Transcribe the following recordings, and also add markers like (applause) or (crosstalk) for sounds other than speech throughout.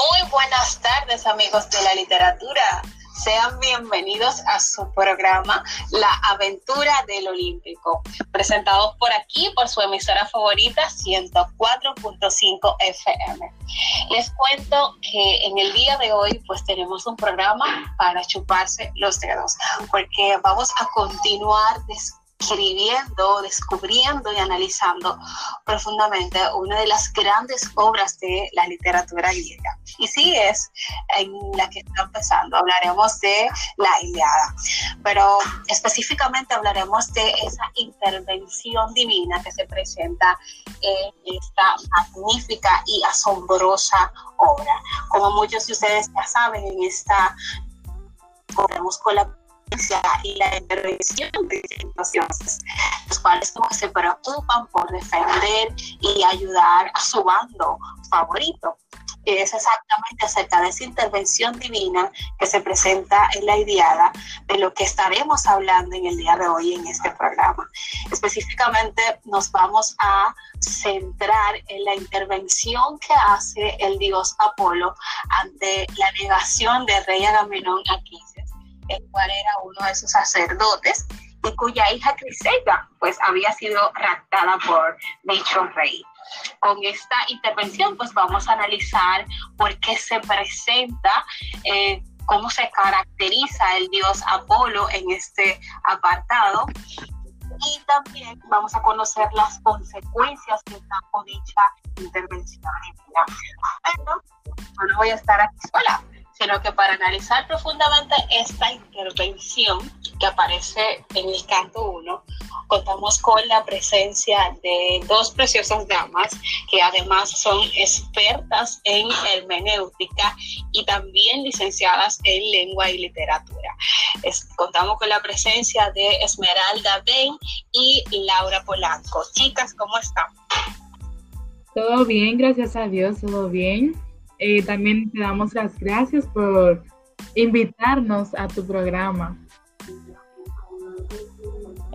Muy buenas tardes amigos de la literatura. Sean bienvenidos a su programa La Aventura del Olímpico, presentados por aquí por su emisora favorita 104.5 FM. Les cuento que en el día de hoy pues tenemos un programa para chuparse los dedos, porque vamos a continuar escribiendo, descubriendo y analizando profundamente una de las grandes obras de la literatura griega. Y sí es en la que está empezando. Hablaremos de la Iliada, pero específicamente hablaremos de esa intervención divina que se presenta en esta magnífica y asombrosa obra. Como muchos de ustedes ya saben, en esta podemos con la y la intervención de situaciones, los cuales se preocupan por defender y ayudar a su bando favorito. Es exactamente acerca de esa intervención divina que se presenta en la ideada de lo que estaremos hablando en el día de hoy en este programa. Específicamente nos vamos a centrar en la intervención que hace el dios Apolo ante la negación del rey Agamenón a el cual era uno de sus sacerdotes y cuya hija Crisega pues había sido raptada por dicho rey. Con esta intervención pues vamos a analizar por qué se presenta, eh, cómo se caracteriza el dios Apolo en este apartado. Y también vamos a conocer las consecuencias que trajo dicha intervención Pero no voy a estar aquí sola sino que para analizar profundamente esta intervención que aparece en el canto 1, contamos con la presencia de dos preciosas damas que además son expertas en hermenéutica y también licenciadas en lengua y literatura. contamos con la presencia de Esmeralda Ben y Laura Polanco. Chicas, ¿cómo están? Todo bien, gracias a Dios, todo bien. Eh, también te damos las gracias por invitarnos a tu programa.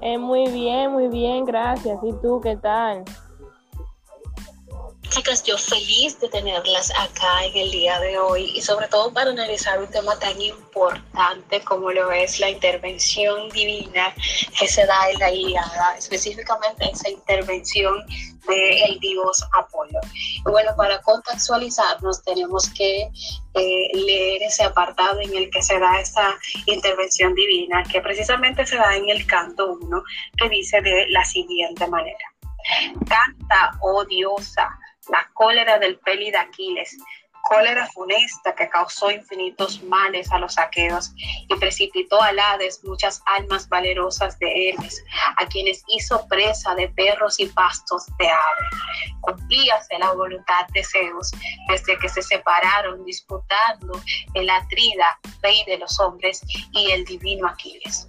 Eh, muy bien, muy bien, gracias. ¿Y tú qué tal? Chicas, yo feliz de tenerlas acá en el día de hoy y sobre todo para analizar un tema tan importante como lo es la intervención divina que se da en la Iliada, específicamente esa intervención del dios Apolo. Y bueno, para contextualizarnos tenemos que eh, leer ese apartado en el que se da esta intervención divina, que precisamente se da en el canto 1, que dice de la siguiente manera. Canta, oh diosa, la cólera del peli de Aquiles, cólera funesta que causó infinitos males a los saqueos y precipitó al Hades muchas almas valerosas de Hermes, a quienes hizo presa de perros y pastos de ave. Cumplíase la voluntad de Zeus desde que se separaron disputando el Atrida, rey de los hombres, y el divino Aquiles.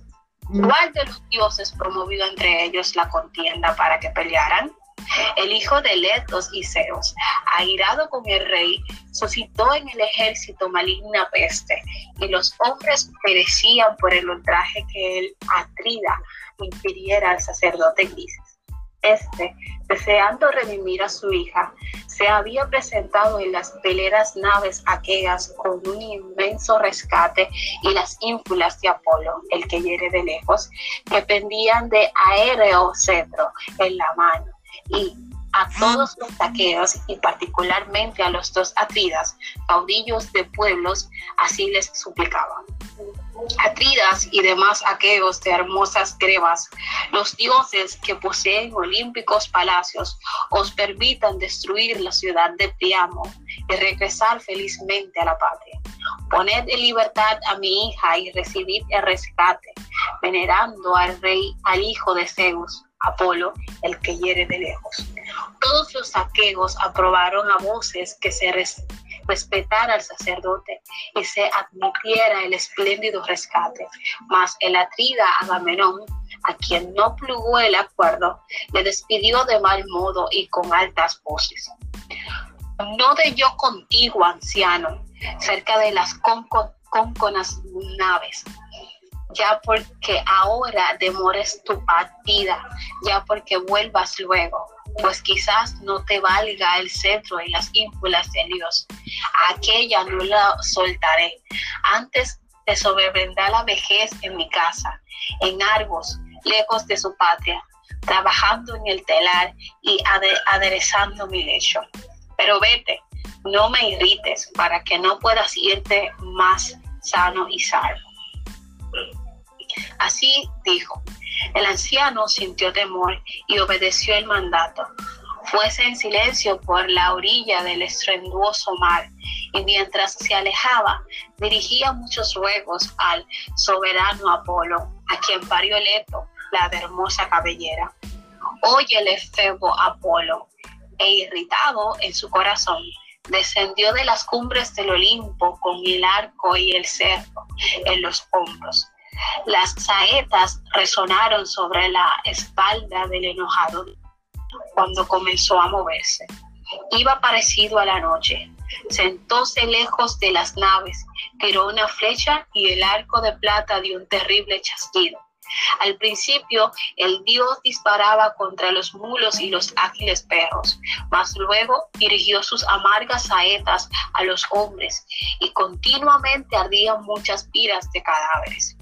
¿Cuál de los dioses promovió entre ellos la contienda para que pelearan? El hijo de Letos y Zeus, airado con el rey, suscitó en el ejército maligna peste, y los hombres perecían por el ultraje que él, Atrida, infiriera al sacerdote Grises. Este, deseando redimir a su hija, se había presentado en las veleras naves aqueas con un inmenso rescate y las ínfulas de Apolo, el que hiere de lejos, que pendían de aéreo cetro en la mano y a todos los taqueos y particularmente a los dos atridas, caudillos de pueblos, así les suplicaban. Atridas y demás aqueos de hermosas grebas, los dioses que poseen olímpicos palacios, os permitan destruir la ciudad de Priamo y regresar felizmente a la patria. Poned en libertad a mi hija y recibid el rescate, venerando al rey, al hijo de Zeus, Apolo, el que hiere de lejos. Todos los saqueos aprobaron a voces que se respetara al sacerdote y se admitiera el espléndido rescate. Mas el atrida Agamenón, a quien no plugó el acuerdo, le despidió de mal modo y con altas voces. No de yo contigo, anciano, cerca de las cónconas naves, ya porque ahora demores tu partida, ya porque vuelvas luego. pues quizás no te valga el cetro y las ínfulas de Dios. Aquella no la soltaré. Antes te sobrevendrá la vejez en mi casa, en Argos, lejos de su patria, trabajando en el telar y aderezando mi lecho. Pero vete, no me irrites para que no puedas irte más sano y salvo. Así dijo. El anciano sintió temor y obedeció el mandato. Fuese en silencio por la orilla del estruendoso mar y mientras se alejaba dirigía muchos ruegos al soberano Apolo, a quien parió Leto, la hermosa cabellera. Óyele, Febo Apolo, e irritado en su corazón, descendió de las cumbres del Olimpo con el arco y el cerro en los hombros. Las saetas resonaron sobre la espalda del enojado cuando comenzó a moverse. Iba parecido a la noche. Sentóse lejos de las naves, tiró una flecha y el arco de plata dio un terrible chasquido. Al principio el dios disparaba contra los mulos y los ágiles perros, mas luego dirigió sus amargas saetas a los hombres y continuamente ardían muchas piras de cadáveres.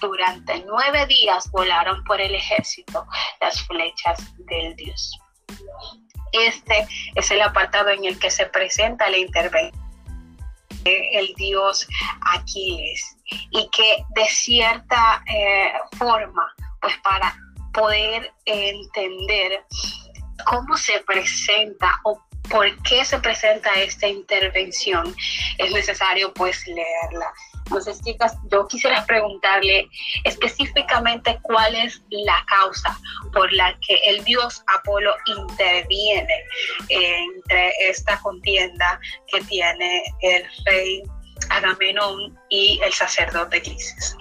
Durante nueve días volaron por el ejército las flechas del dios. Este es el apartado en el que se presenta la intervención del dios Aquiles y que de cierta eh, forma, pues para poder entender cómo se presenta o por qué se presenta esta intervención, es necesario pues leerla. Entonces, chicas, yo quisiera preguntarle específicamente cuál es la causa por la que el dios Apolo interviene entre esta contienda que tiene el rey Agamenón y el sacerdote Crisis.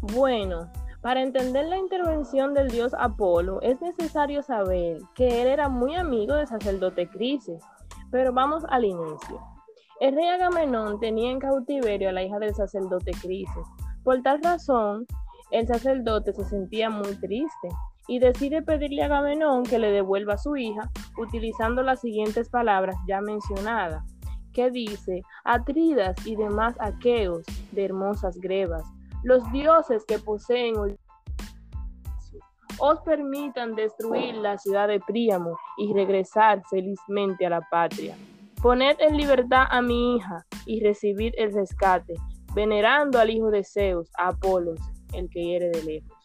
Bueno, para entender la intervención del dios Apolo es necesario saber que él era muy amigo del sacerdote Crisis. Pero vamos al inicio. El rey Agamenón tenía en cautiverio a la hija del sacerdote Crisis. Por tal razón, el sacerdote se sentía muy triste y decide pedirle a Agamenón que le devuelva a su hija utilizando las siguientes palabras ya mencionadas que dice, Atridas y demás aqueos de hermosas grebas, los dioses que poseen os permitan destruir la ciudad de Príamo y regresar felizmente a la patria. Poned en libertad a mi hija y recibid el rescate, venerando al hijo de Zeus, Apolos, el que hiere de lejos.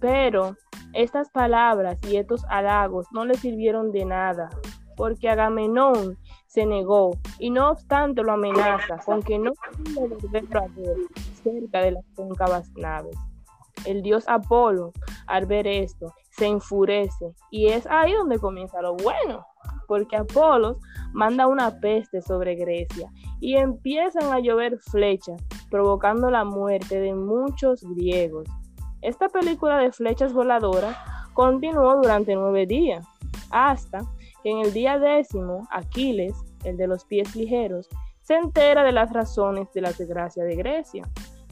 Pero estas palabras y estos halagos no le sirvieron de nada, porque Agamenón se negó y no obstante lo amenaza con que no puede volver a ver cerca de las cóncavas naves. El dios Apolo, al ver esto, se enfurece y es ahí donde comienza lo bueno, porque Apolo manda una peste sobre Grecia y empiezan a llover flechas, provocando la muerte de muchos griegos. Esta película de flechas voladoras continuó durante nueve días, hasta en el día décimo, Aquiles, el de los pies ligeros, se entera de las razones de la desgracia de Grecia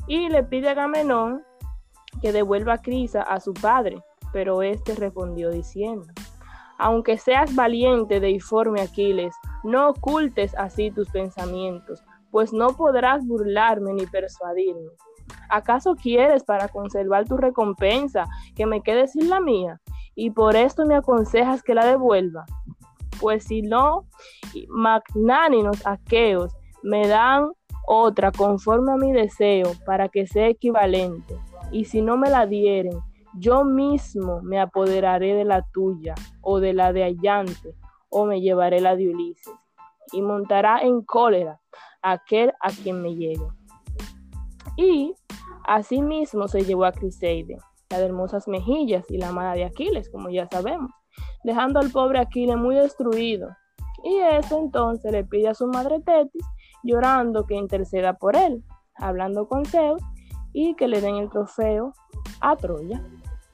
y le pide a Agamenón que devuelva a Crisa a su padre, pero éste respondió diciendo, aunque seas valiente deiforme Aquiles, no ocultes así tus pensamientos, pues no podrás burlarme ni persuadirme. ¿Acaso quieres para conservar tu recompensa que me quede sin la mía? Y por esto me aconsejas que la devuelva pues si no, magnánimos aqueos me dan otra conforme a mi deseo para que sea equivalente, y si no me la dieren, yo mismo me apoderaré de la tuya o de la de Allante, o me llevaré la de Ulises, y montará en cólera aquel a quien me llegue. Y asimismo se llevó a Criseide, la de hermosas mejillas y la amada de Aquiles, como ya sabemos dejando al pobre Aquiles muy destruido. Y eso entonces le pide a su madre Tetis, llorando que interceda por él, hablando con Zeus y que le den el trofeo a Troya,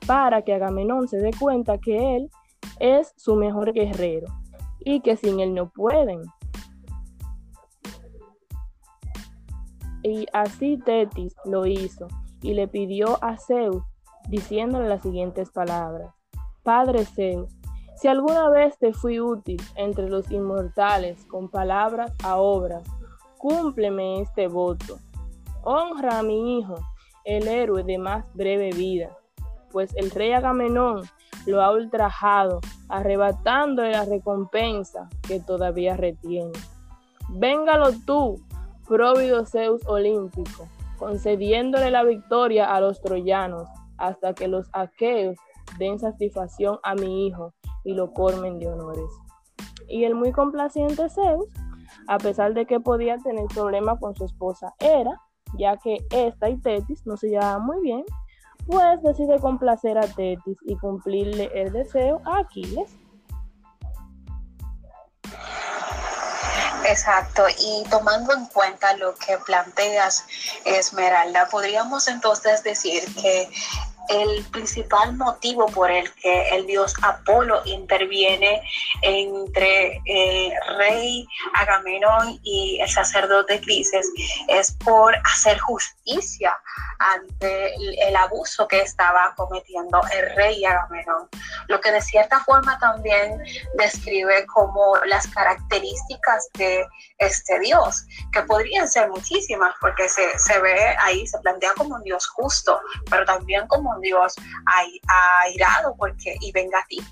para que Agamenón se dé cuenta que él es su mejor guerrero y que sin él no pueden. Y así Tetis lo hizo y le pidió a Zeus diciéndole las siguientes palabras Padre Zeus, si alguna vez te fui útil entre los inmortales con palabras a obras, cúmpleme este voto. Honra a mi hijo, el héroe de más breve vida, pues el rey Agamenón lo ha ultrajado, arrebatándole la recompensa que todavía retiene. Véngalo tú, próvido Zeus olímpico, concediéndole la victoria a los troyanos, hasta que los aqueos den satisfacción a mi hijo y lo cormen de honores. Y el muy complaciente Zeus, a pesar de que podía tener problemas con su esposa Hera, ya que esta y Tetis no se llevaban muy bien, pues decide complacer a Tetis y cumplirle el deseo a Aquiles. Exacto, y tomando en cuenta lo que planteas, Esmeralda, podríamos entonces decir que el principal motivo por el que el dios Apolo interviene entre eh, rey Agamenón y el sacerdote Crises es por hacer justicia ante el, abuso que estaba cometiendo el rey Agamenón, lo que de cierta forma también describe como las características de este dios, que podrían ser muchísimas, porque se, se ve ahí, se plantea como un dios justo, pero también como un Dios airado porque, y vengativo.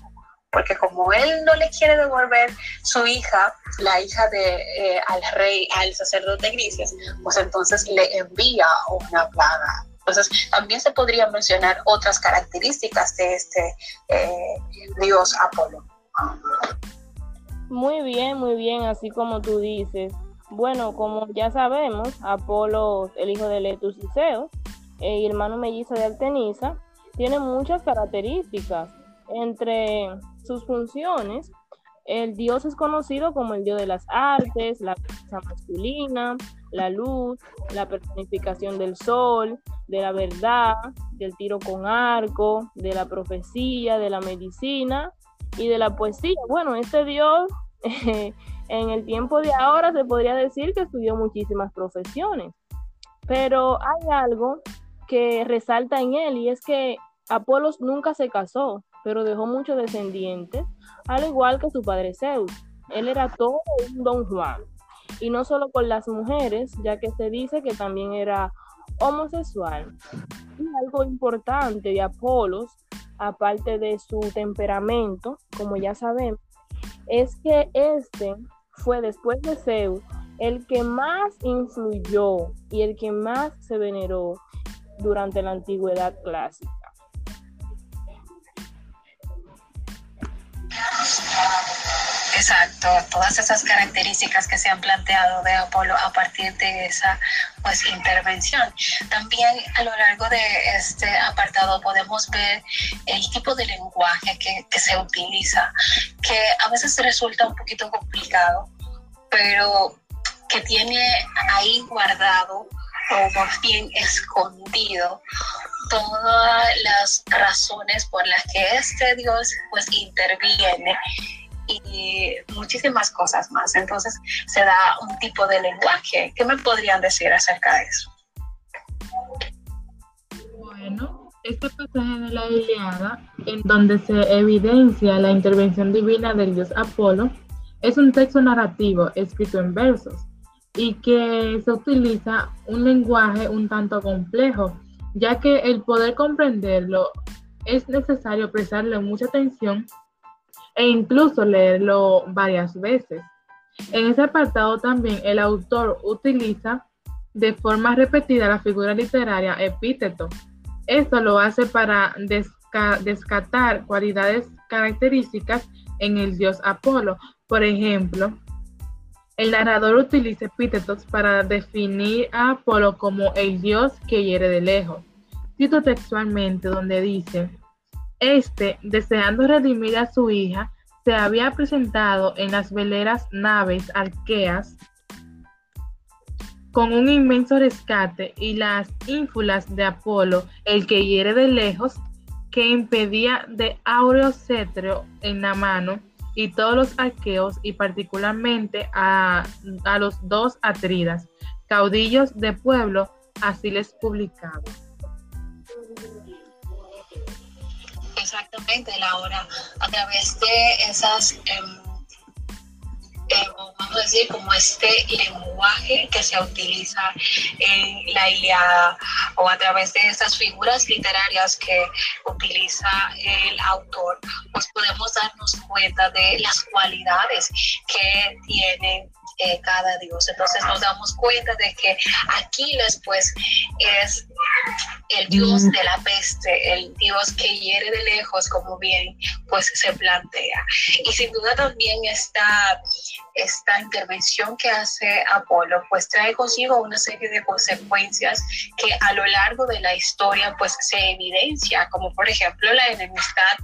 Porque como él no le quiere devolver su hija, la hija de eh, al rey, al sacerdote Grises, pues entonces le envía una plaga. Entonces también se podrían mencionar otras características de este eh, dios Apolo. Muy bien, muy bien, así como tú dices. Bueno, como ya sabemos, Apolo, el hijo de Letus y Zeus, eh, hermano mellizo de Artemisa, tiene muchas características. Entre sus funciones, el dios es conocido como el dios de las artes, la masculina, la luz, la personificación del sol, de la verdad, del tiro con arco, de la profecía, de la medicina y de la poesía. Bueno, este dios (laughs) en el tiempo de ahora se podría decir que estudió muchísimas profesiones, pero hay algo que resalta en él y es que Apolos nunca se casó, pero dejó muchos descendientes, al igual que su padre Zeus. Él era todo un don Juan, y no solo con las mujeres, ya que se dice que también era homosexual. Y algo importante de Apolos, aparte de su temperamento, como ya sabemos, es que este fue después de Zeus el que más influyó y el que más se veneró durante la antigüedad clásica. Exacto, todas esas características que se han planteado de Apolo a partir de esa pues intervención. También a lo largo de este apartado podemos ver el tipo de lenguaje que, que se utiliza, que a veces resulta un poquito complicado, pero que tiene ahí guardado o bien escondido todas las razones por las que este Dios pues interviene y muchísimas cosas más. Entonces se da un tipo de lenguaje. ¿Qué me podrían decir acerca de eso? Bueno, este pasaje de la Iliada, en donde se evidencia la intervención divina del dios Apolo, es un texto narrativo escrito en versos y que se utiliza un lenguaje un tanto complejo, ya que el poder comprenderlo es necesario prestarle mucha atención e incluso leerlo varias veces. En ese apartado también el autor utiliza de forma repetida la figura literaria epíteto. Esto lo hace para descatar cualidades características en el dios Apolo. Por ejemplo, el narrador utiliza epítetos para definir a Apolo como el dios que hiere de lejos. Cito textualmente donde dice, este, deseando redimir a su hija, se había presentado en las veleras naves arqueas con un inmenso rescate y las ínfulas de Apolo, el que hiere de lejos, que impedía de áureo cetro en la mano, y todos los arqueos, y particularmente a, a los dos atridas, caudillos de pueblo, así les publicaba. Exactamente, Laura. A través de esas... Em, vamos a decir, como este lenguaje que se utiliza en la Iliada o a través de estas figuras literarias que utiliza el autor, pues podemos darnos cuenta de las cualidades que tienen eh, cada dios. Entonces nos damos cuenta de que Aquiles pues es el dios mm. de la peste, el dios que hiere de lejos, como bien pues se plantea. Y sin duda también esta, esta intervención que hace Apolo pues trae consigo una serie de consecuencias que a lo largo de la historia pues se evidencia, como por ejemplo la enemistad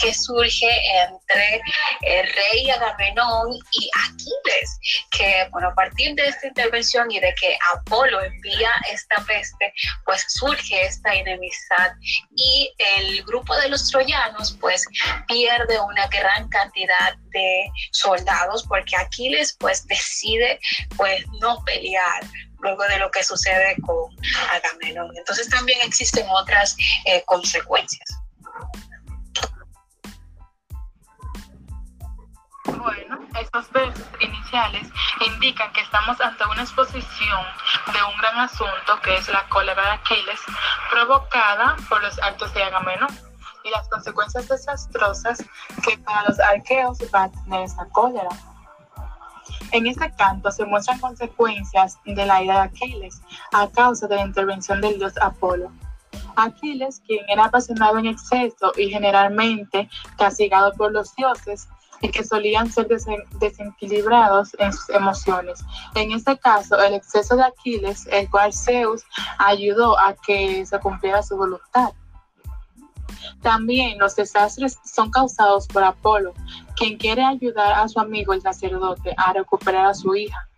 que surge entre el rey Agamenón y Aquiles, que bueno, a partir de esta intervención y de que Apolo envía esta peste, pues surge esta enemistad y el grupo de los troyanos pues pierde una gran cantidad de soldados porque Aquiles pues decide pues no pelear luego de lo que sucede con Agamenón. Entonces también existen otras eh, consecuencias. Bueno, estos versos iniciales indican que estamos ante una exposición de un gran asunto que es la cólera de Aquiles provocada por los actos de Agamenón y las consecuencias desastrosas que para los arqueos va a tener esa cólera. En este canto se muestran consecuencias de la ira de Aquiles a causa de la intervención del dios Apolo. Aquiles, quien era apasionado en exceso y generalmente castigado por los dioses, y que solían ser desequilibrados en sus emociones. En este caso, el exceso de Aquiles, el cual Zeus ayudó a que se cumpliera su voluntad. También los desastres son causados por Apolo, quien quiere ayudar a su amigo el sacerdote a recuperar a su hija.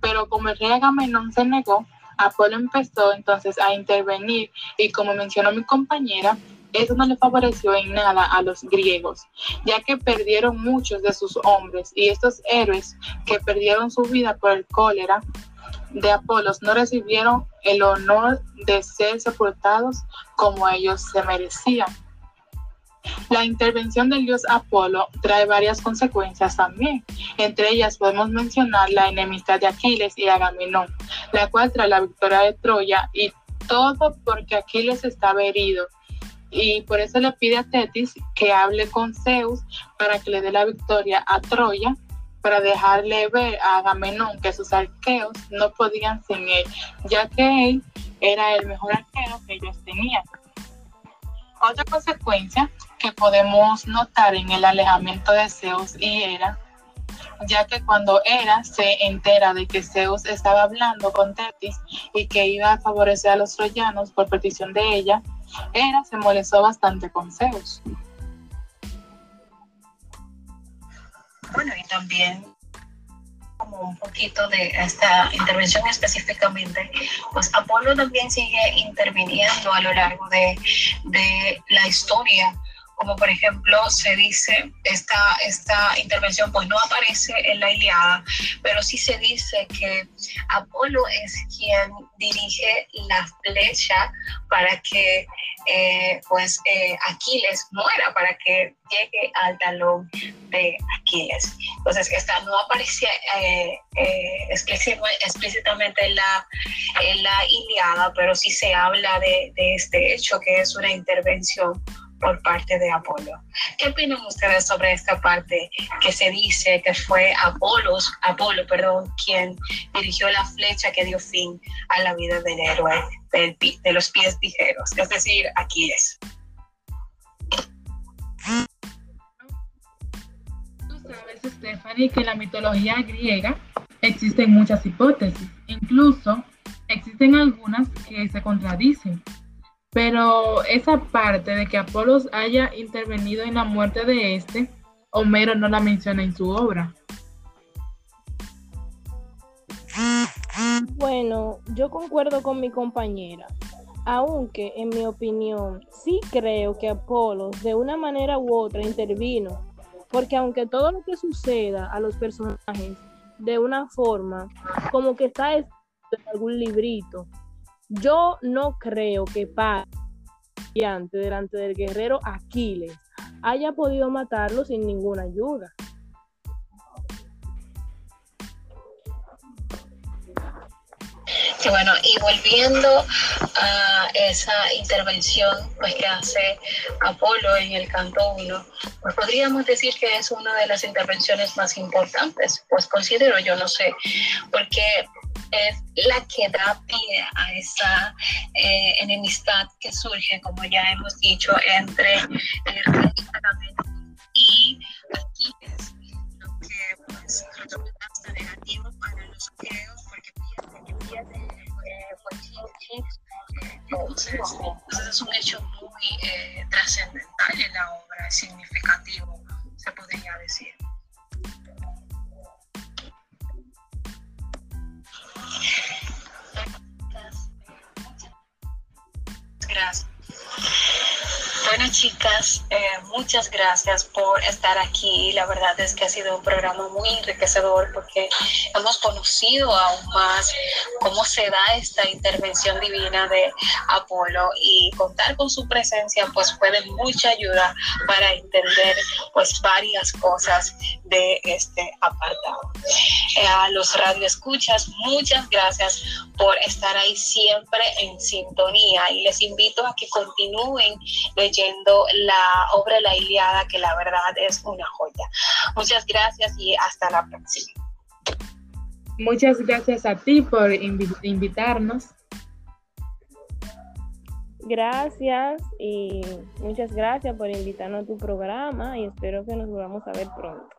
Pero como el rey Agamenón se negó, Apolo empezó entonces a intervenir y como mencionó mi compañera, eso no le favoreció en nada a los griegos, ya que perdieron muchos de sus hombres y estos héroes que perdieron su vida por el cólera de Apolos no recibieron el honor de ser sepultados como ellos se merecían. La intervención del dios Apolo trae varias consecuencias también. Entre ellas podemos mencionar la enemistad de Aquiles y Agamenón, la cual trae la victoria de Troya y todo porque Aquiles estaba herido y por eso le pide a Tetis que hable con Zeus para que le dé la victoria a Troya, para dejarle ver a Agamenón que sus arqueos no podían sin él, ya que él era el mejor arquero que ellos tenían. Otra consecuencia que podemos notar en el alejamiento de Zeus y Hera, ya que cuando Hera se entera de que Zeus estaba hablando con Tetis y que iba a favorecer a los troyanos por petición de ella, Hera se molestó bastante con Zeus. Bueno, y también como un poquito de esta intervención específicamente, pues Apolo también sigue interviniendo a lo largo de, de la historia como por ejemplo se dice, esta, esta intervención pues no aparece en la Iliada, pero sí se dice que Apolo es quien dirige la flecha para que eh, pues eh, Aquiles muera, para que llegue al talón de Aquiles. Entonces esta no aparece eh, explícitamente en la, en la Iliada, pero sí se habla de este hecho que es una intervención por parte de Apolo. ¿Qué opinan ustedes sobre esta parte que se dice que fue Apolos, Apolo, perdón, quien dirigió la flecha que dio fin a la vida del héroe de los pies ligeros? Es decir, Aquiles. Tú sabes, Stephanie, que en la mitología griega existen muchas hipótesis, incluso existen algunas que se contradicen. Pero esa parte de que Apolos haya intervenido en la muerte de este, Homero no la menciona en su obra. Bueno, yo concuerdo con mi compañera, aunque en mi opinión sí creo que Apolos de una manera u otra intervino, porque aunque todo lo que suceda a los personajes de una forma como que está en algún librito, yo no creo que pase delante del guerrero Aquiles haya podido matarlo sin ninguna ayuda. bueno, y volviendo a esa intervención pues, que hace Apolo en el canto 1, pues podríamos decir que es una de las intervenciones más importantes, pues considero yo, no sé, porque es la que da pie a esa eh, enemistad que surge, como ya hemos dicho, entre el rey y aquí es lo que pues, resulta negativo para los griegos porque entonces, es un hecho muy eh, trascendental en la obra, significativo, muchas gracias por estar aquí. La verdad es que ha sido un programa muy enriquecedor porque hemos conocido aún más cómo se da esta intervención divina de Apolo y contar con su presencia pues fue de mucha ayuda para entender pues varias cosas de este apartado. Eh, a los radioescuchas, muchas gracias por estar ahí siempre en sintonía y les invito a que continúen leyendo la obra La Iliada, que la verdad es una joya. Muchas gracias y hasta la próxima. Muchas gracias a ti por invitarnos. Gracias y muchas gracias por invitarnos a tu programa y espero que nos volvamos a ver pronto.